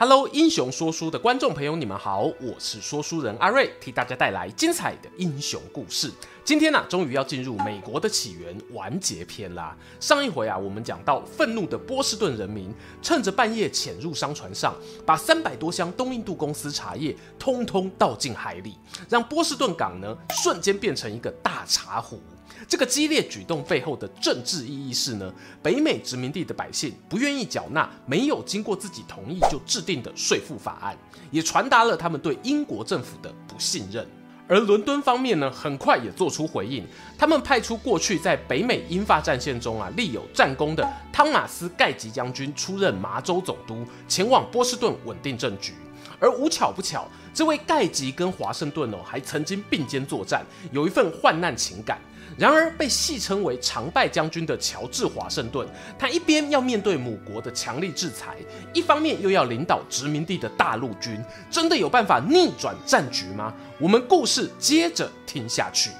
Hello，英雄说书的观众朋友，你们好，我是说书人阿瑞，替大家带来精彩的英雄故事。今天呢、啊，终于要进入美国的起源完结篇啦。上一回啊，我们讲到愤怒的波士顿人民趁着半夜潜入商船上，把三百多箱东印度公司茶叶通通倒进海里，让波士顿港呢瞬间变成一个大茶壶。这个激烈举动背后的政治意义是呢，北美殖民地的百姓不愿意缴纳没有经过自己同意就制定的税赋法案，也传达了他们对英国政府的不信任。而伦敦方面呢，很快也做出回应，他们派出过去在北美英法战线中啊立有战功的汤马斯·盖吉将军出任麻州总督，前往波士顿稳定政局。而无巧不巧，这位盖吉跟华盛顿哦还曾经并肩作战，有一份患难情感。然而，被戏称为常败将军的乔治华盛顿，他一边要面对母国的强力制裁，一方面又要领导殖民地的大陆军，真的有办法逆转战局吗？我们故事接着听下去。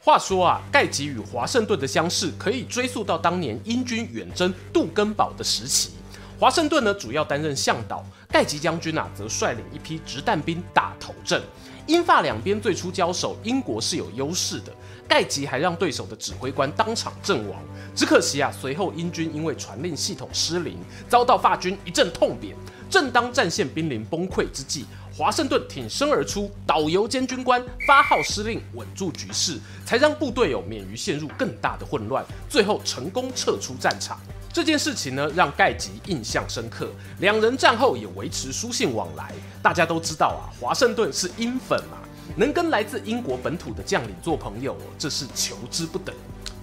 话说啊，盖吉与华盛顿的相识可以追溯到当年英军远征杜根堡的时期。华盛顿呢，主要担任向导，盖吉将军啊，则率领一批掷弹兵打头阵。英法两边最初交手，英国是有优势的，盖吉还让对手的指挥官当场阵亡。只可惜啊，随后英军因为传令系统失灵，遭到法军一阵痛扁。正当战线濒临崩溃之际，华盛顿挺身而出，导游兼军官发号施令，稳住局势，才让部队有免于陷入更大的混乱，最后成功撤出战场。这件事情呢，让盖吉印象深刻。两人战后也维持书信往来。大家都知道啊，华盛顿是英粉嘛，能跟来自英国本土的将领做朋友，这是求之不得。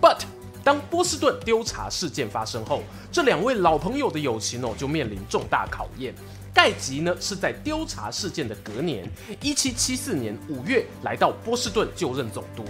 But 当波士顿丢茶事件发生后，这两位老朋友的友情哦，就面临重大考验。盖吉呢，是在丢茶事件的隔年，一七七四年五月来到波士顿就任总督。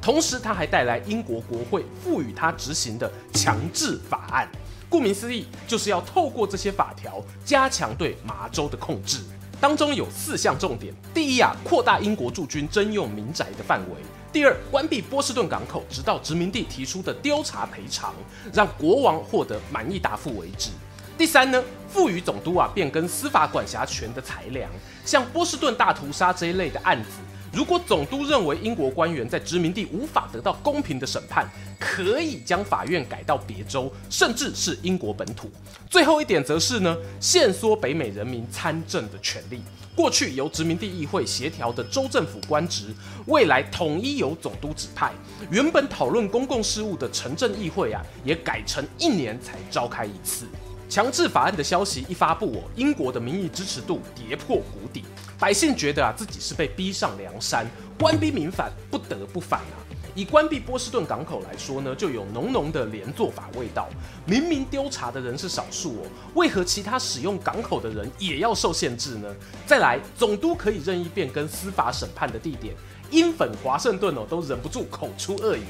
同时，他还带来英国国会赋予他执行的强制法案。顾名思义，就是要透过这些法条加强对麻州的控制。当中有四项重点：第一啊，扩大英国驻军征用民宅的范围；第二，关闭波士顿港口，直到殖民地提出的调查赔偿，让国王获得满意答复为止；第三呢，赋予总督啊变更司法管辖权的裁量，像波士顿大屠杀这一类的案子。如果总督认为英国官员在殖民地无法得到公平的审判，可以将法院改到别州，甚至是英国本土。最后一点则是呢，限缩北美人民参政的权利。过去由殖民地议会协调的州政府官职，未来统一由总督指派。原本讨论公共事务的城镇议会啊，也改成一年才召开一次。强制法案的消息一发布哦，英国的民意支持度跌破谷底，百姓觉得啊自己是被逼上梁山，官逼民反，不得不反啊。以关闭波士顿港口来说呢，就有浓浓的连坐法味道。明明丢茶的人是少数哦，为何其他使用港口的人也要受限制呢？再来，总督可以任意变更司法审判的地点，英粉华盛顿哦都忍不住口出恶言，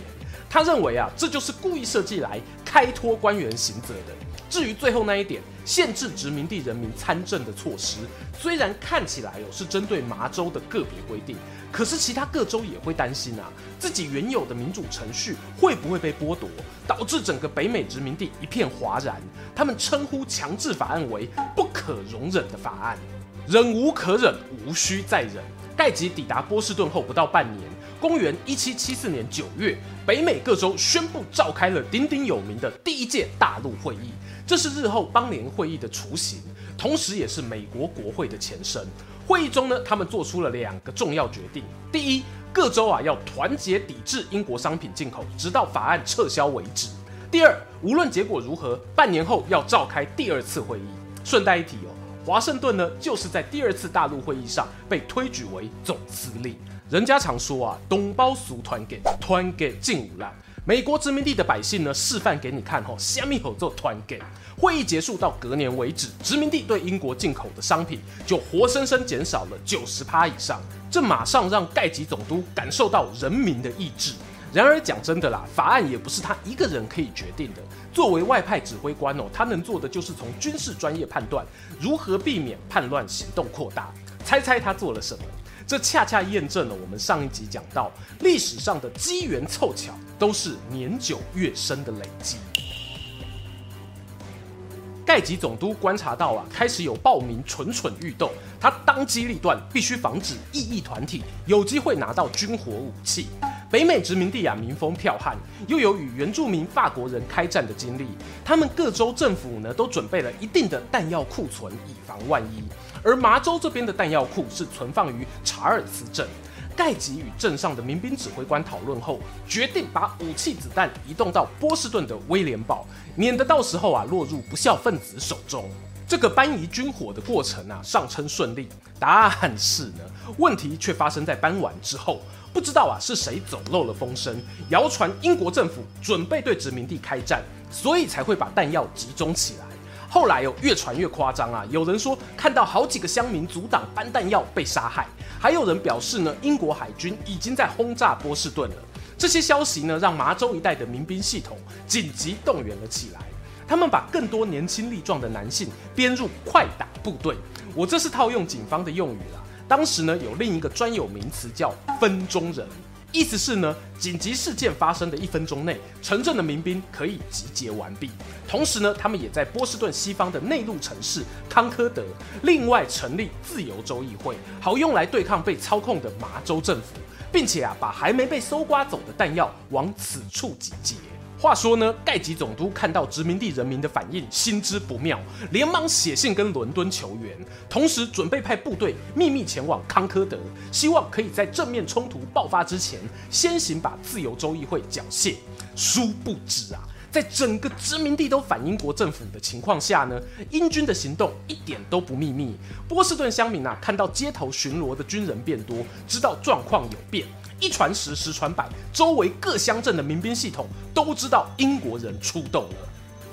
他认为啊这就是故意设计来开脱官员刑责的。至于最后那一点，限制殖民地人民参政的措施，虽然看起来哦是针对麻州的个别规定，可是其他各州也会担心啊，自己原有的民主程序会不会被剥夺，导致整个北美殖民地一片哗然。他们称呼强制法案为不可容忍的法案，忍无可忍，无需再忍。盖吉抵达波士顿后不到半年。公元一七七四年九月，北美各州宣布召开了鼎鼎有名的第一届大陆会议，这是日后邦联会议的雏形，同时也是美国国会的前身。会议中呢，他们做出了两个重要决定：第一，各州啊要团结抵制英国商品进口，直到法案撤销为止；第二，无论结果如何，半年后要召开第二次会议。顺带一提哦，华盛顿呢就是在第二次大陆会议上被推举为总司令。人家常说啊，东包俗团给，团给劲无烂。美国殖民地的百姓呢，示范给你看吼，虾米好做团给。会议结束到隔年为止，殖民地对英国进口的商品就活生生减少了九十趴以上。这马上让盖吉总督感受到人民的意志。然而讲真的啦，法案也不是他一个人可以决定的。作为外派指挥官哦，他能做的就是从军事专业判断如何避免叛乱行动扩大。猜猜他做了什么？这恰恰验证了我们上一集讲到，历史上的机缘凑巧都是年久月深的累积。盖吉总督观察到啊，开始有暴民蠢蠢欲动，他当机立断，必须防止异议团体有机会拿到军火武器。北美殖民地啊，民风剽悍，又有与原住民法国人开战的经历，他们各州政府呢都准备了一定的弹药库存，以防万一。而麻州这边的弹药库是存放于查尔斯镇。盖吉与镇上的民兵指挥官讨论后，决定把武器子弹移动到波士顿的威廉堡，免得到时候啊落入不肖分子手中。这个搬移军火的过程啊，上称顺利，答案是呢，问题却发生在搬完之后。不知道啊是谁走漏了风声，谣传英国政府准备对殖民地开战，所以才会把弹药集中起来。后来有、哦、越传越夸张啊，有人说看到好几个乡民阻挡搬弹药被杀害，还有人表示呢，英国海军已经在轰炸波士顿了。这些消息呢，让麻州一带的民兵系统紧急动员了起来，他们把更多年轻力壮的男性编入快打部队。我这是套用警方的用语啦。当时呢，有另一个专有名词叫“分钟人”，意思是呢，紧急事件发生的一分钟内，城镇的民兵可以集结完毕。同时呢，他们也在波士顿西方的内陆城市康科德另外成立自由州议会，好用来对抗被操控的麻州政府，并且啊，把还没被搜刮走的弹药往此处集结。话说呢，盖吉总督看到殖民地人民的反应，心知不妙，连忙写信跟伦敦求援，同时准备派部队秘密前往康科德，希望可以在正面冲突爆发之前，先行把自由州议会缴械。殊不知啊，在整个殖民地都反英国政府的情况下呢，英军的行动一点都不秘密。波士顿乡民啊，看到街头巡逻的军人变多，知道状况有变。一传十，十传百，周围各乡镇的民兵系统都知道英国人出动了。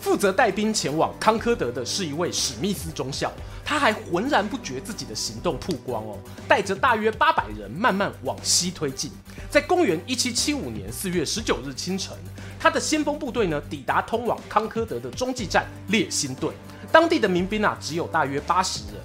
负责带兵前往康科德的是一位史密斯中校，他还浑然不觉自己的行动曝光哦，带着大约八百人慢慢往西推进。在公元一七七五年四月十九日清晨，他的先锋部队呢抵达通往康科德的中继站列辛顿，当地的民兵啊只有大约八十人。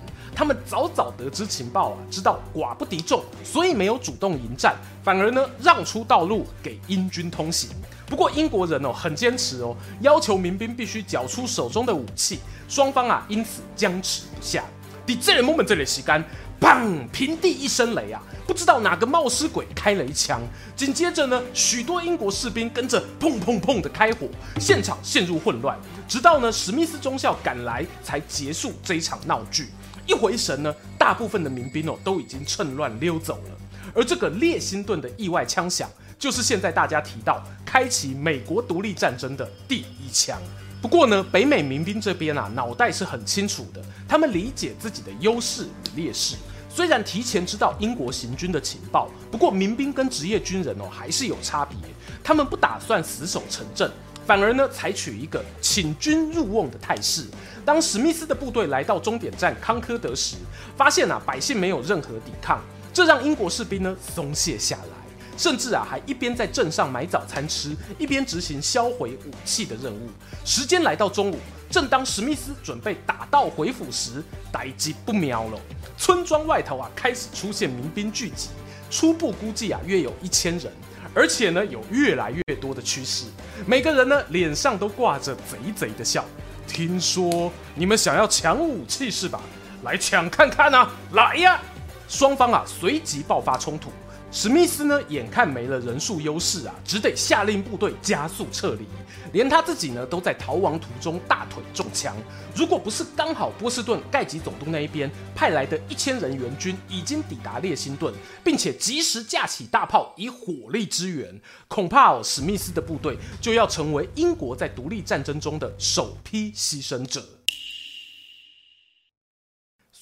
他们早早得知情报啊，知道寡不敌众，所以没有主动迎战，反而呢让出道路给英军通行。不过英国人哦很坚持哦，要求民兵必须缴出手中的武器，双方啊因此僵持不下。第这里 moment 这里吸干，砰！平地一声雷啊，不知道哪个冒失鬼开了一枪，紧接着呢许多英国士兵跟着砰砰砰的开火，现场陷入混乱，直到呢史密斯中校赶来才结束这一场闹剧。一回神呢，大部分的民兵哦都已经趁乱溜走了。而这个列辛顿的意外枪响，就是现在大家提到开启美国独立战争的第一枪。不过呢，北美民兵这边啊，脑袋是很清楚的，他们理解自己的优势与劣势。虽然提前知道英国行军的情报，不过民兵跟职业军人哦还是有差别。他们不打算死守城镇。反而呢，采取一个请君入瓮的态势。当史密斯的部队来到终点站康科德时，发现啊，百姓没有任何抵抗，这让英国士兵呢松懈下来，甚至啊还一边在镇上买早餐吃，一边执行销毁武器的任务。时间来到中午，正当史密斯准备打道回府时，代志不妙了。村庄外头啊开始出现民兵聚集，初步估计啊约有一千人。而且呢，有越来越多的趋势。每个人呢，脸上都挂着贼贼的笑。听说你们想要抢武器是吧？来抢看看啊！来呀！双方啊，随即爆发冲突。史密斯呢，眼看没了人数优势啊，只得下令部队加速撤离，连他自己呢，都在逃亡途中大腿中枪。如果不是刚好波士顿盖吉总督那一边派来的一千人援军已经抵达列辛顿，并且及时架起大炮以火力支援，恐怕哦，史密斯的部队就要成为英国在独立战争中的首批牺牲者。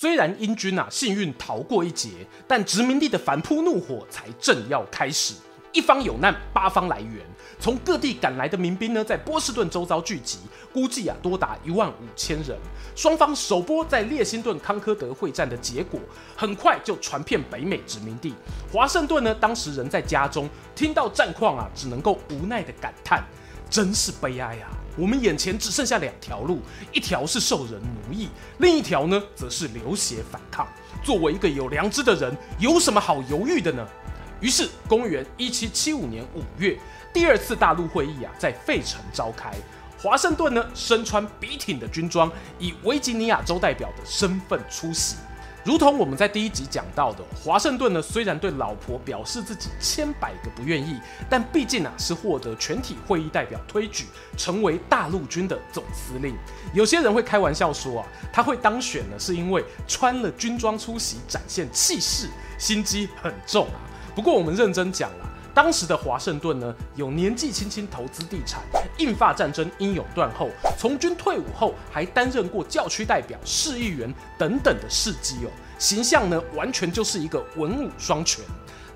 虽然英军啊幸运逃过一劫，但殖民地的反扑怒火才正要开始。一方有难，八方来援。从各地赶来的民兵呢，在波士顿周遭聚集，估计啊多达一万五千人。双方首波在列辛顿康科德会战的结果，很快就传遍北美殖民地。华盛顿呢，当时人在家中，听到战况啊，只能够无奈的感叹：真是悲哀啊！我们眼前只剩下两条路，一条是受人奴役，另一条呢，则是流血反抗。作为一个有良知的人，有什么好犹豫的呢？于是，公元一七七五年五月，第二次大陆会议啊，在费城召开。华盛顿呢，身穿笔挺的军装，以维吉尼亚州代表的身份出席。如同我们在第一集讲到的，华盛顿呢，虽然对老婆表示自己千百个不愿意，但毕竟啊是获得全体会议代表推举，成为大陆军的总司令。有些人会开玩笑说啊，他会当选呢，是因为穿了军装出席，展现气势，心机很重啊。不过我们认真讲了，当时的华盛顿呢，有年纪轻轻投资地产，印法战争英勇断后，从军退伍后还担任过教区代表、市议员等等的事迹哦，形象呢完全就是一个文武双全。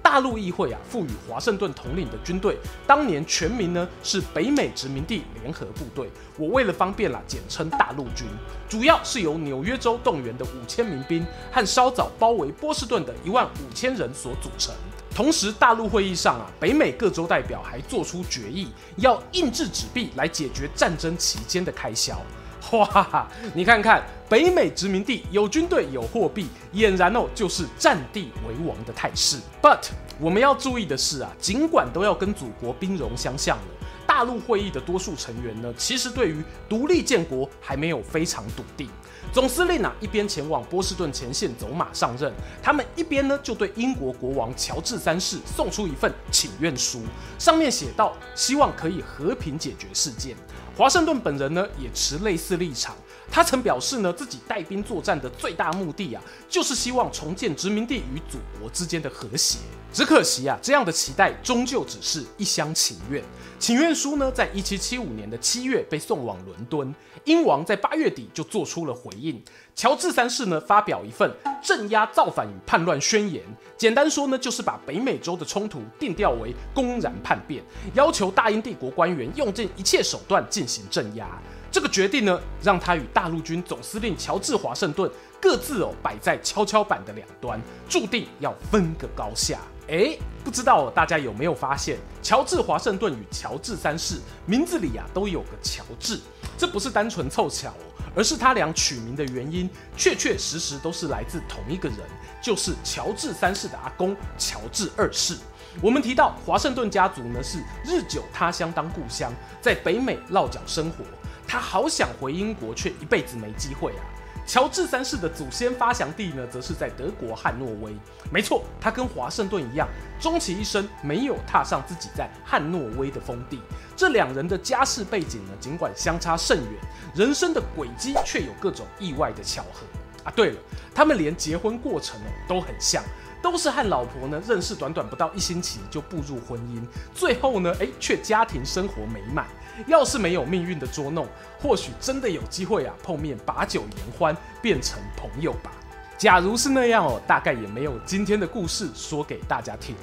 大陆议会啊赋予华盛顿统领的军队，当年全名呢是北美殖民地联合部队，我为了方便啦简称大陆军，主要是由纽约州动员的五千民兵和稍早包围波士顿的一万五千人所组成。同时，大陆会议上啊，北美各州代表还做出决议，要印制纸币来解决战争期间的开销。哇哈哈，你看看，北美殖民地有军队有货币，俨然哦就是占地为王的态势。But 我们要注意的是啊，尽管都要跟祖国兵戎相向了，大陆会议的多数成员呢，其实对于独立建国还没有非常笃定。总司令啊，一边前往波士顿前线走马上任，他们一边呢就对英国国王乔治三世送出一份请愿书，上面写道，希望可以和平解决事件。华盛顿本人呢也持类似立场，他曾表示呢自己带兵作战的最大目的啊，就是希望重建殖民地与祖国之间的和谐。只可惜啊，这样的期待终究只是一厢情愿。请愿书呢，在一七七五年的七月被送往伦敦，英王在八月底就做出了回应。乔治三世呢，发表一份镇压造反与叛乱宣言，简单说呢，就是把北美洲的冲突定调为公然叛变，要求大英帝国官员用尽一切手段进行镇压。这个决定呢，让他与大陆军总司令乔治华盛顿各自哦摆在跷跷板的两端，注定要分个高下。诶，不知道大家有没有发现，乔治华盛顿与乔治三世名字里啊都有个乔治，这不是单纯凑巧哦，而是他俩取名的原因确确实实都是来自同一个人，就是乔治三世的阿公乔治二世。我们提到华盛顿家族呢是日久他乡当故乡，在北美落脚生活，他好想回英国，却一辈子没机会啊。乔治三世的祖先发祥地呢，则是在德国汉诺威。没错，他跟华盛顿一样，终其一生没有踏上自己在汉诺威的封地。这两人的家世背景呢，尽管相差甚远，人生的轨迹却有各种意外的巧合啊。对了，他们连结婚过程哦都很像。都是和老婆呢认识短短不到一星期就步入婚姻，最后呢，哎，却家庭生活美满。要是没有命运的捉弄，或许真的有机会啊碰面把酒言欢，变成朋友吧。假如是那样哦，大概也没有今天的故事说给大家听了。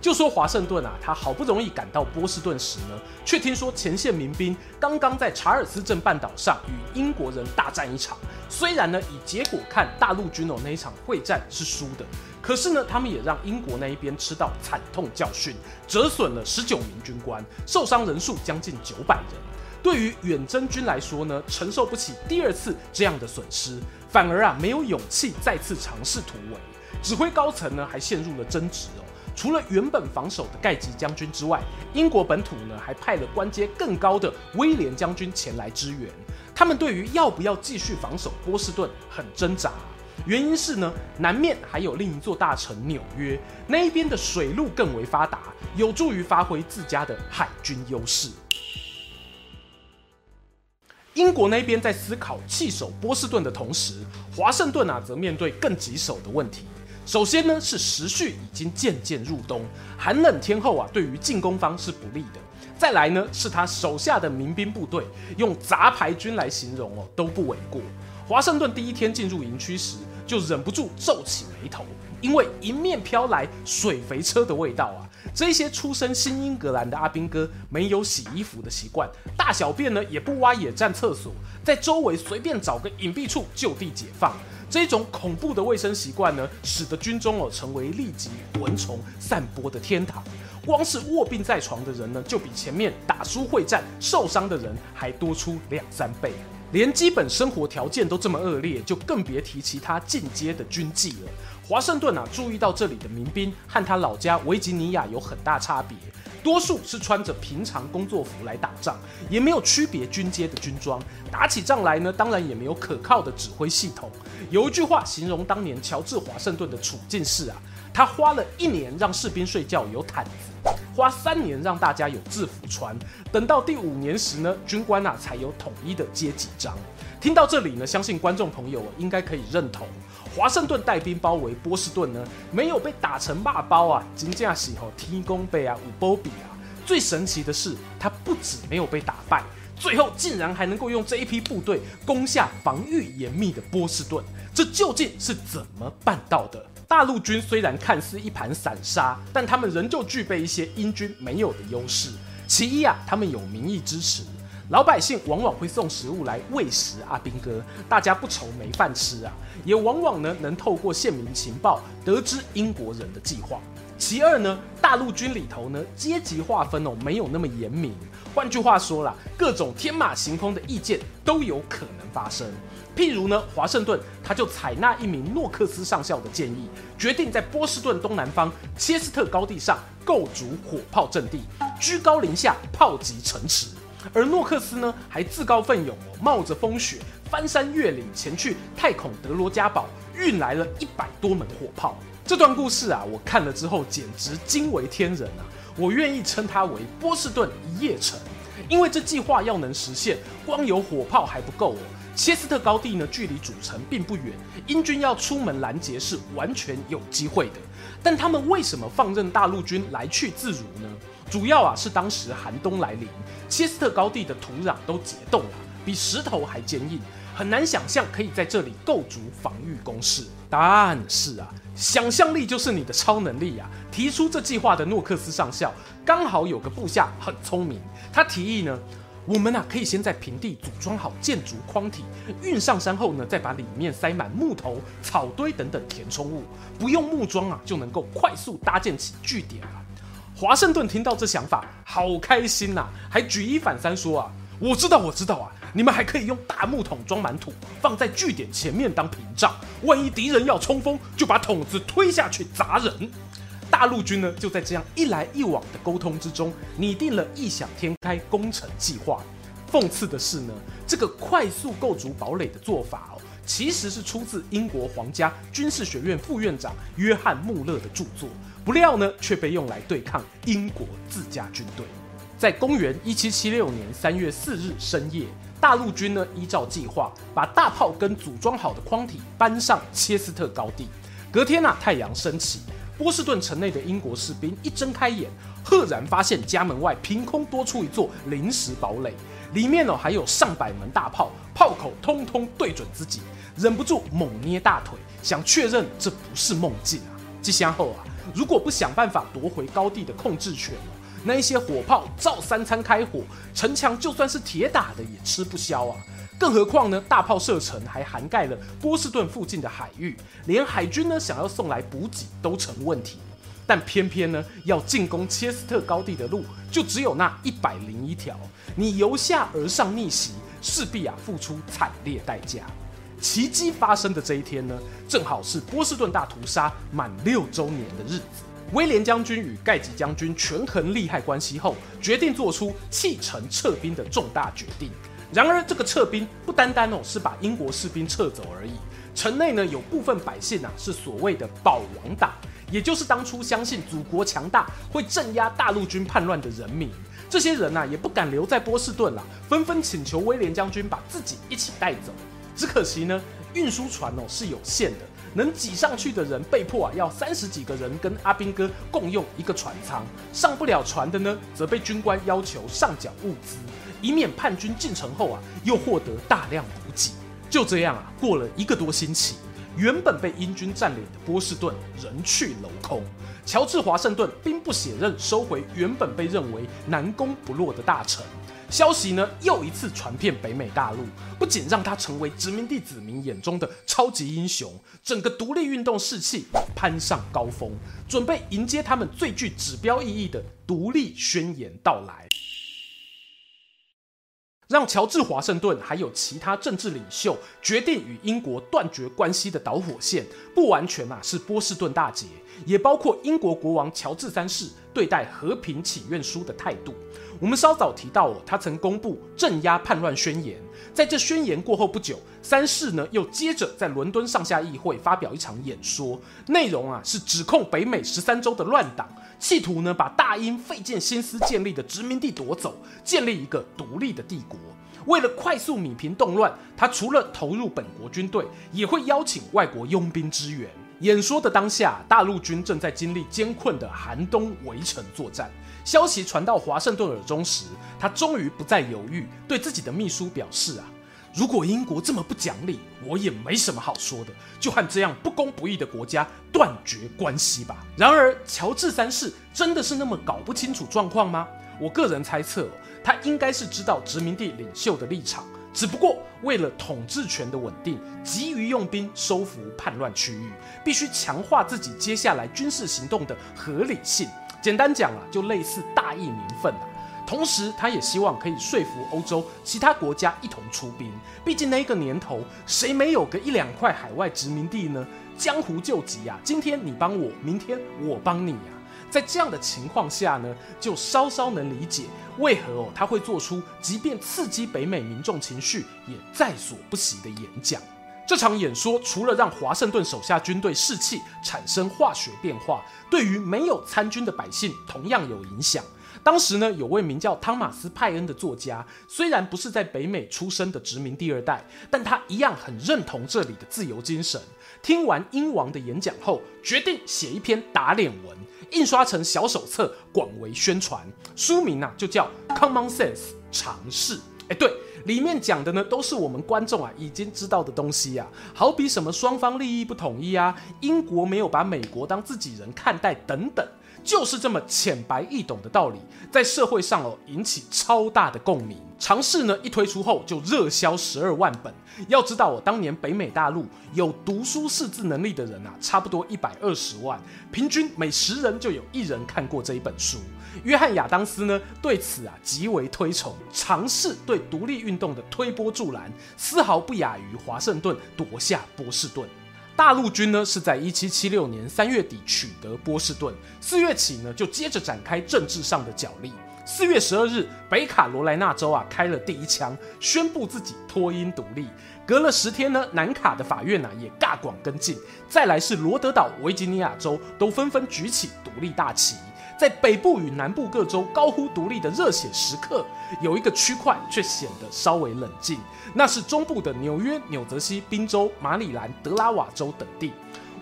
就说华盛顿啊，他好不容易赶到波士顿时呢，却听说前线民兵刚刚在查尔斯镇半岛上与英国人大战一场。虽然呢，以结果看，大陆军哦那一场会战是输的。可是呢，他们也让英国那一边吃到惨痛教训，折损了十九名军官，受伤人数将近九百人。对于远征军来说呢，承受不起第二次这样的损失，反而啊没有勇气再次尝试突围。指挥高层呢还陷入了争执哦。除了原本防守的盖吉将军之外，英国本土呢还派了官阶更高的威廉将军前来支援。他们对于要不要继续防守波士顿很挣扎。原因是呢，南面还有另一座大城纽约，那一边的水路更为发达，有助于发挥自家的海军优势。英国那边在思考弃守波士顿的同时，华盛顿啊则面对更棘手的问题。首先呢是时序已经渐渐入冬，寒冷天候啊对于进攻方是不利的。再来呢是他手下的民兵部队，用杂牌军来形容哦都不为过。华盛顿第一天进入营区时，就忍不住皱起眉头，因为迎面飘来水肥车的味道啊，这些出身新英格兰的阿兵哥没有洗衣服的习惯，大小便呢也不挖野战厕所，在周围随便找个隐蔽处就地解放。这种恐怖的卫生习惯呢，使得军中哦成为痢疾、蚊虫散播的天堂。光是卧病在床的人呢，就比前面打输会战受伤的人还多出两三倍。连基本生活条件都这么恶劣，就更别提其他进阶的军纪了。华盛顿啊，注意到这里的民兵和他老家维吉尼亚有很大差别，多数是穿着平常工作服来打仗，也没有区别军阶的军装。打起仗来呢，当然也没有可靠的指挥系统。有一句话形容当年乔治华盛顿的处境是啊，他花了一年让士兵睡觉有毯子。花三年让大家有制服穿，等到第五年时呢，军官啊才有统一的阶级章。听到这里呢，相信观众朋友应该可以认同，华盛顿带兵包围波士顿呢，没有被打成骂包啊，金驾喜吼天公背啊，五波比啊。最神奇的是，他不止没有被打败，最后竟然还能够用这一批部队攻下防御严密的波士顿，这究竟是怎么办到的？大陆军虽然看似一盘散沙，但他们仍旧具备一些英军没有的优势。其一啊，他们有民意支持，老百姓往往会送食物来喂食阿兵哥，大家不愁没饭吃啊。也往往呢能透过县民情报得知英国人的计划。其二呢，大陆军里头呢阶级划分哦没有那么严明，换句话说啦，各种天马行空的意见都有可能发生。譬如呢，华盛顿他就采纳一名诺克斯上校的建议，决定在波士顿东南方切斯特高地上构筑火炮阵地，居高临下炮击城池。而诺克斯呢，还自告奋勇，冒着风雪翻山越岭前去泰孔德罗加堡，运来了一百多门火炮。这段故事啊，我看了之后简直惊为天人啊！我愿意称它为波士顿一夜城，因为这计划要能实现，光有火炮还不够哦。切斯特高地呢，距离主城并不远，英军要出门拦截是完全有机会的。但他们为什么放任大陆军来去自如呢？主要啊是当时寒冬来临，切斯特高地的土壤都结冻了，比石头还坚硬，很难想象可以在这里构筑防御工事。但是啊，想象力就是你的超能力啊！提出这计划的诺克斯上校刚好有个部下很聪明，他提议呢。我们啊，可以先在平地组装好建筑框体，运上山后呢，再把里面塞满木头、草堆等等填充物，不用木桩啊，就能够快速搭建起据点了。华盛顿听到这想法，好开心呐、还举一反三说啊，我知道，我知道啊，你们还可以用大木桶装满土，放在据点前面当屏障，万一敌人要冲锋，就把桶子推下去砸人。大陆军呢，就在这样一来一往的沟通之中，拟定了异想天开工程计划。讽刺的是呢，这个快速构筑堡垒的做法哦，其实是出自英国皇家军事学院副院长约翰穆勒的著作，不料呢，却被用来对抗英国自家军队。在公元一七七六年三月四日深夜，大陆军呢依照计划，把大炮跟组装好的框体搬上切斯特高地。隔天啊，太阳升起。波士顿城内的英国士兵一睁开眼，赫然发现家门外凭空多出一座临时堡垒，里面呢还有上百门大炮，炮口通通对准自己，忍不住猛捏大腿，想确认这不是梦境啊！这下后啊，如果不想办法夺回高地的控制权，那一些火炮照三餐开火，城墙就算是铁打的也吃不消啊！更何况呢，大炮射程还涵盖了波士顿附近的海域，连海军呢想要送来补给都成问题。但偏偏呢，要进攻切斯特高地的路就只有那一百零一条，你由下而上逆袭，势必啊付出惨烈代价。奇迹发生的这一天呢，正好是波士顿大屠杀满六周年的日子。威廉将军与盖吉将军权衡利害关系后，决定做出弃城撤兵的重大决定。然而，这个撤兵不单单哦是把英国士兵撤走而已，城内呢有部分百姓啊是所谓的保王党，也就是当初相信祖国强大会镇压大陆军叛乱的人民。这些人呐、啊、也不敢留在波士顿了，纷纷请求威廉将军把自己一起带走。只可惜呢，运输船哦是有限的，能挤上去的人被迫啊要三十几个人跟阿兵哥共用一个船舱，上不了船的呢，则被军官要求上缴物资。以免叛军进城后啊，又获得大量补给。就这样啊，过了一个多星期，原本被英军占领的波士顿人去楼空。乔治华盛顿兵不血刃收回原本被认为难攻不落的大城。消息呢又一次传遍北美大陆，不仅让他成为殖民地子民眼中的超级英雄，整个独立运动士气攀上高峰，准备迎接他们最具指标意义的独立宣言到来。让乔治华盛顿还有其他政治领袖决定与英国断绝关系的导火线，不完全啊是波士顿大捷，也包括英国国王乔治三世对待和平请愿书的态度。我们稍早提到哦，他曾公布镇压叛乱宣言，在这宣言过后不久，三世呢又接着在伦敦上下议会发表一场演说，内容啊是指控北美十三州的乱党，企图呢把大英费尽心思建立的殖民地夺走，建立一个独立的帝国。为了快速弭平动乱，他除了投入本国军队，也会邀请外国佣兵支援。演说的当下，大陆军正在经历艰困的寒冬围城作战。消息传到华盛顿耳中时，他终于不再犹豫，对自己的秘书表示：“啊，如果英国这么不讲理，我也没什么好说的，就和这样不公不义的国家断绝关系吧。”然而，乔治三世真的是那么搞不清楚状况吗？我个人猜测，他应该是知道殖民地领袖的立场，只不过为了统治权的稳定，急于用兵收服叛乱区域，必须强化自己接下来军事行动的合理性。简单讲啊，就类似大义名分啊。同时，他也希望可以说服欧洲其他国家一同出兵。毕竟那个年头，谁没有个一两块海外殖民地呢？江湖救急啊，今天你帮我，明天我帮你啊。在这样的情况下呢，就稍稍能理解为何哦他会做出即便刺激北美民众情绪也在所不惜的演讲。这场演说除了让华盛顿手下军队士气产生化学变化，对于没有参军的百姓同样有影响。当时呢，有位名叫汤马斯·派恩的作家，虽然不是在北美出生的殖民第二代，但他一样很认同这里的自由精神。听完英王的演讲后，决定写一篇打脸文，印刷成小手册，广为宣传。书名啊，就叫《Common Sense》尝试。哎，对。里面讲的呢，都是我们观众啊已经知道的东西呀、啊，好比什么双方利益不统一啊，英国没有把美国当自己人看待等等，就是这么浅白易懂的道理，在社会上哦引起超大的共鸣。尝试呢一推出后就热销十二万本。要知道，我当年北美大陆有读书识字能力的人啊，差不多一百二十万，平均每十人就有一人看过这一本书。约翰亚当斯呢对此啊极为推崇，尝试对独立运动的推波助澜，丝毫不亚于华盛顿夺下波士顿。大陆军呢是在一七七六年三月底取得波士顿，四月起呢就接着展开政治上的角力。四月十二日，北卡罗来纳州啊开了第一枪，宣布自己脱英独立。隔了十天呢，南卡的法院呢、也尬广跟进。再来是罗德岛、维吉尼亚州都纷纷举起独立大旗。在北部与南部各州高呼独立的热血时刻，有一个区块却显得稍微冷静，那是中部的纽约、纽泽西、宾州、马里兰、德拉瓦州等地。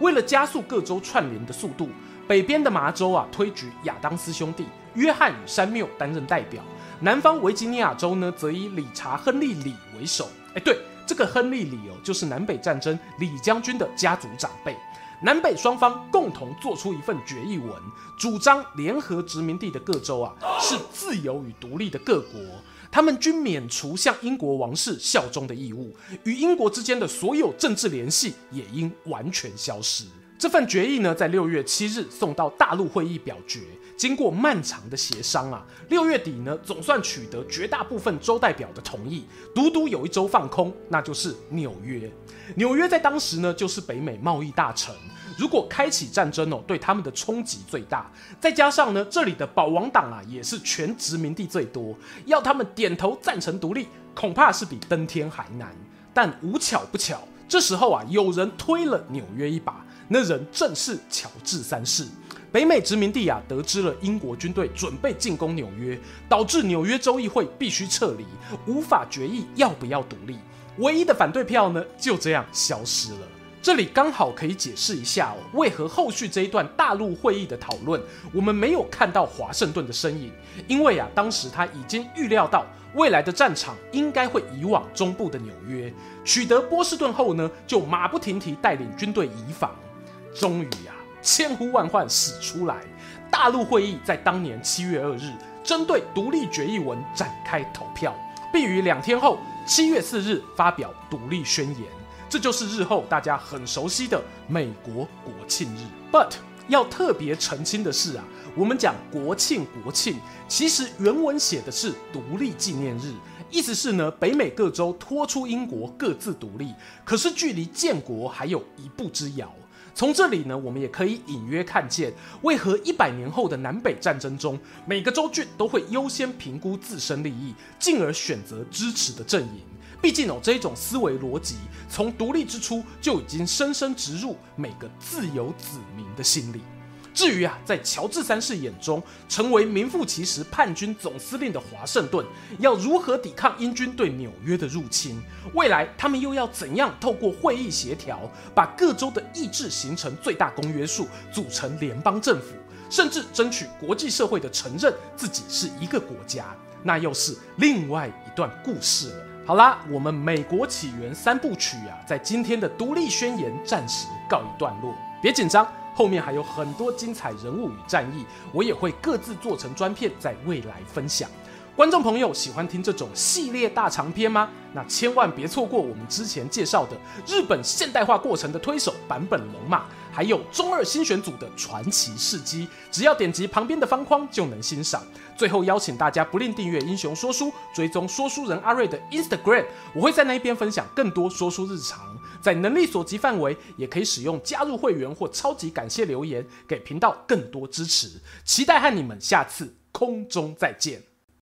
为了加速各州串联的速度，北边的麻州啊推举亚当斯兄弟。约翰与山缪担任代表，南方维吉尼亚州呢，则以理查·亨利·李为首。哎，对，这个亨利·李哦，就是南北战争李将军的家族长辈。南北双方共同做出一份决议文，主张联合殖民地的各州啊，是自由与独立的各国，他们均免除向英国王室效忠的义务，与英国之间的所有政治联系也应完全消失。这份决议呢，在六月七日送到大陆会议表决。经过漫长的协商啊，六月底呢，总算取得绝大部分州代表的同意，独独有一州放空，那就是纽约。纽约在当时呢，就是北美贸易大城，如果开启战争哦，对他们的冲击最大。再加上呢，这里的保王党啊，也是全殖民地最多，要他们点头赞成独立，恐怕是比登天还难。但无巧不巧，这时候啊，有人推了纽约一把，那人正是乔治三世。北美殖民地啊，得知了英国军队准备进攻纽约，导致纽约州议会必须撤离，无法决议要不要独立。唯一的反对票呢，就这样消失了。这里刚好可以解释一下哦，为何后续这一段大陆会议的讨论，我们没有看到华盛顿的身影？因为啊，当时他已经预料到未来的战场应该会移往中部的纽约，取得波士顿后呢，就马不停蹄带领军队移防。终于啊。千呼万唤始出来。大陆会议在当年七月二日针对独立决议文展开投票，并于两天后七月四日发表独立宣言。这就是日后大家很熟悉的美国国庆日。But 要特别澄清的是啊，我们讲国庆国庆，其实原文写的是独立纪念日，意思是呢，北美各州拖出英国各自独立，可是距离建国还有一步之遥。从这里呢，我们也可以隐约看见，为何一百年后的南北战争中，每个州郡都会优先评估自身利益，进而选择支持的阵营。毕竟哦，这一种思维逻辑从独立之初就已经深深植入每个自由子民的心里。至于啊，在乔治三世眼中，成为名副其实叛军总司令的华盛顿，要如何抵抗英军对纽约的入侵？未来他们又要怎样透过会议协调，把各州的意志形成最大公约数，组成联邦政府，甚至争取国际社会的承认自己是一个国家？那又是另外一段故事了。好啦，我们美国起源三部曲啊，在今天的独立宣言暂时告一段落。别紧张，后面还有很多精彩人物与战役，我也会各自做成专片，在未来分享。观众朋友喜欢听这种系列大长篇吗？那千万别错过我们之前介绍的日本现代化过程的推手坂本龙马，还有中二新选组的传奇事迹。只要点击旁边的方框就能欣赏。最后邀请大家不吝订阅英雄说书，追踪说书人阿瑞的 Instagram，我会在那边分享更多说书日常。在能力所及范围，也可以使用加入会员或超级感谢留言，给频道更多支持。期待和你们下次空中再见。